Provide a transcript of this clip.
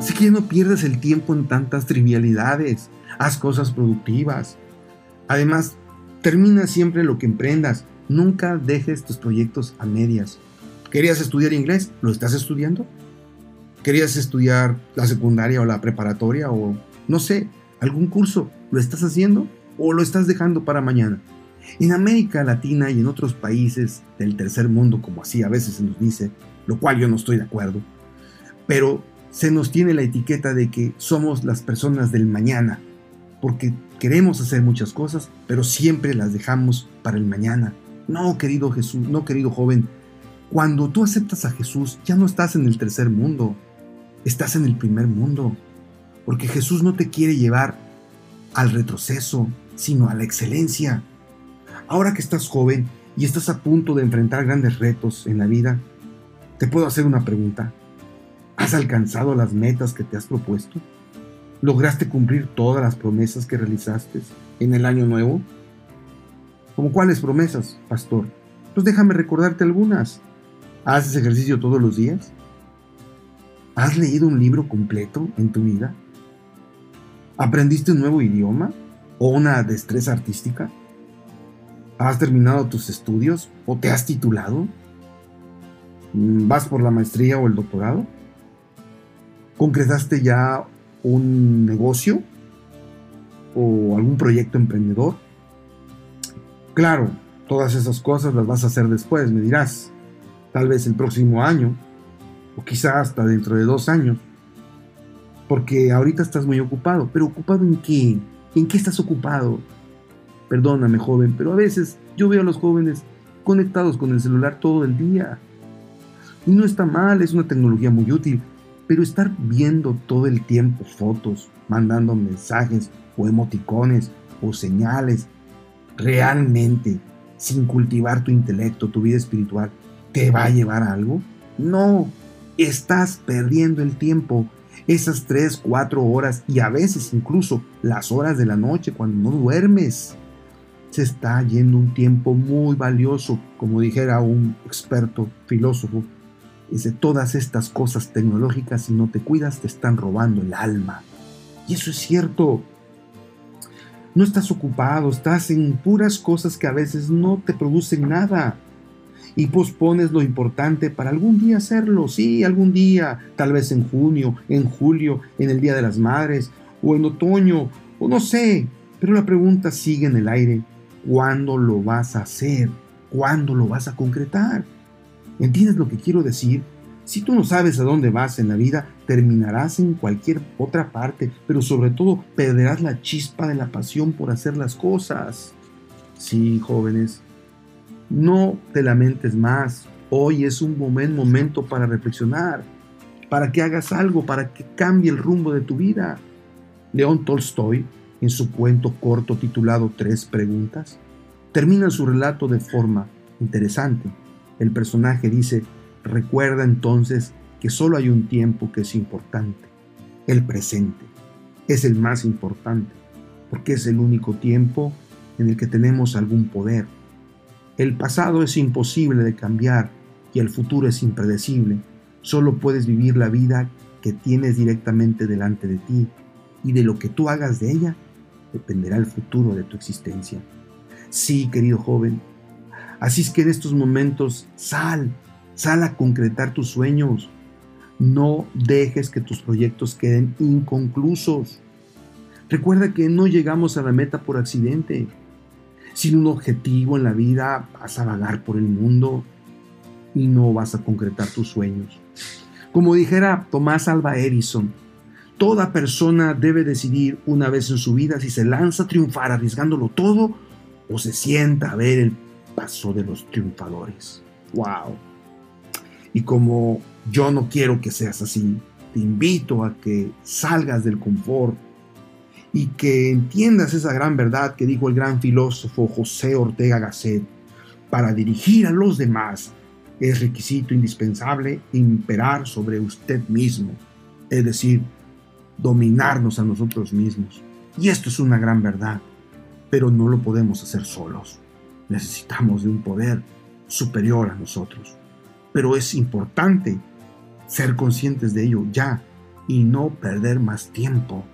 Así que no pierdas el tiempo en tantas trivialidades. Haz cosas productivas. Además, termina siempre lo que emprendas. Nunca dejes tus proyectos a medias. ¿Querías estudiar inglés? ¿Lo estás estudiando? ¿Querías estudiar la secundaria o la preparatoria o no sé, algún curso? ¿Lo estás haciendo o lo estás dejando para mañana? En América Latina y en otros países del tercer mundo, como así a veces se nos dice, lo cual yo no estoy de acuerdo, pero se nos tiene la etiqueta de que somos las personas del mañana, porque queremos hacer muchas cosas, pero siempre las dejamos para el mañana. No, querido Jesús, no, querido joven, cuando tú aceptas a Jesús, ya no estás en el tercer mundo, estás en el primer mundo, porque Jesús no te quiere llevar al retroceso, sino a la excelencia. Ahora que estás joven y estás a punto de enfrentar grandes retos en la vida, te puedo hacer una pregunta. ¿Has alcanzado las metas que te has propuesto? ¿Lograste cumplir todas las promesas que realizaste en el año nuevo? ¿Como cuáles promesas, pastor? Pues déjame recordarte algunas. ¿Haces ejercicio todos los días? ¿Has leído un libro completo en tu vida? ¿Aprendiste un nuevo idioma o una destreza artística? ¿Has terminado tus estudios o te has titulado? ¿Vas por la maestría o el doctorado? ¿Concretaste ya un negocio o algún proyecto emprendedor? Claro, todas esas cosas las vas a hacer después, me dirás. Tal vez el próximo año o quizá hasta dentro de dos años. Porque ahorita estás muy ocupado. ¿Pero ocupado en qué? ¿En qué estás ocupado? Perdóname, joven, pero a veces yo veo a los jóvenes conectados con el celular todo el día. Y no está mal, es una tecnología muy útil, pero estar viendo todo el tiempo fotos, mandando mensajes o emoticones o señales, realmente, sin cultivar tu intelecto, tu vida espiritual, ¿te va a llevar algo? No, estás perdiendo el tiempo. Esas 3, 4 horas y a veces incluso las horas de la noche cuando no duermes se está yendo un tiempo muy valioso, como dijera un experto filósofo. Dice, todas estas cosas tecnológicas, si no te cuidas, te están robando el alma. Y eso es cierto. No estás ocupado, estás en puras cosas que a veces no te producen nada. Y pospones lo importante para algún día hacerlo. Sí, algún día, tal vez en junio, en julio, en el Día de las Madres, o en otoño, o no sé. Pero la pregunta sigue en el aire. ¿Cuándo lo vas a hacer? ¿Cuándo lo vas a concretar? ¿Entiendes lo que quiero decir? Si tú no sabes a dónde vas en la vida, terminarás en cualquier otra parte, pero sobre todo perderás la chispa de la pasión por hacer las cosas. Sí, jóvenes, no te lamentes más. Hoy es un buen momento para reflexionar, para que hagas algo, para que cambie el rumbo de tu vida. León Tolstoy en su cuento corto titulado Tres Preguntas, termina su relato de forma interesante. El personaje dice, recuerda entonces que solo hay un tiempo que es importante, el presente. Es el más importante, porque es el único tiempo en el que tenemos algún poder. El pasado es imposible de cambiar y el futuro es impredecible. Solo puedes vivir la vida que tienes directamente delante de ti y de lo que tú hagas de ella dependerá el futuro de tu existencia. Sí, querido joven. Así es que en estos momentos sal, sal a concretar tus sueños. No dejes que tus proyectos queden inconclusos. Recuerda que no llegamos a la meta por accidente. Sin un objetivo en la vida vas a vagar por el mundo y no vas a concretar tus sueños. Como dijera Tomás Alba Edison, Toda persona debe decidir una vez en su vida si se lanza a triunfar arriesgándolo todo o se sienta a ver el paso de los triunfadores. ¡Wow! Y como yo no quiero que seas así, te invito a que salgas del confort y que entiendas esa gran verdad que dijo el gran filósofo José Ortega Gasset. Para dirigir a los demás es requisito indispensable imperar sobre usted mismo, es decir, dominarnos a nosotros mismos. Y esto es una gran verdad, pero no lo podemos hacer solos. Necesitamos de un poder superior a nosotros. Pero es importante ser conscientes de ello ya y no perder más tiempo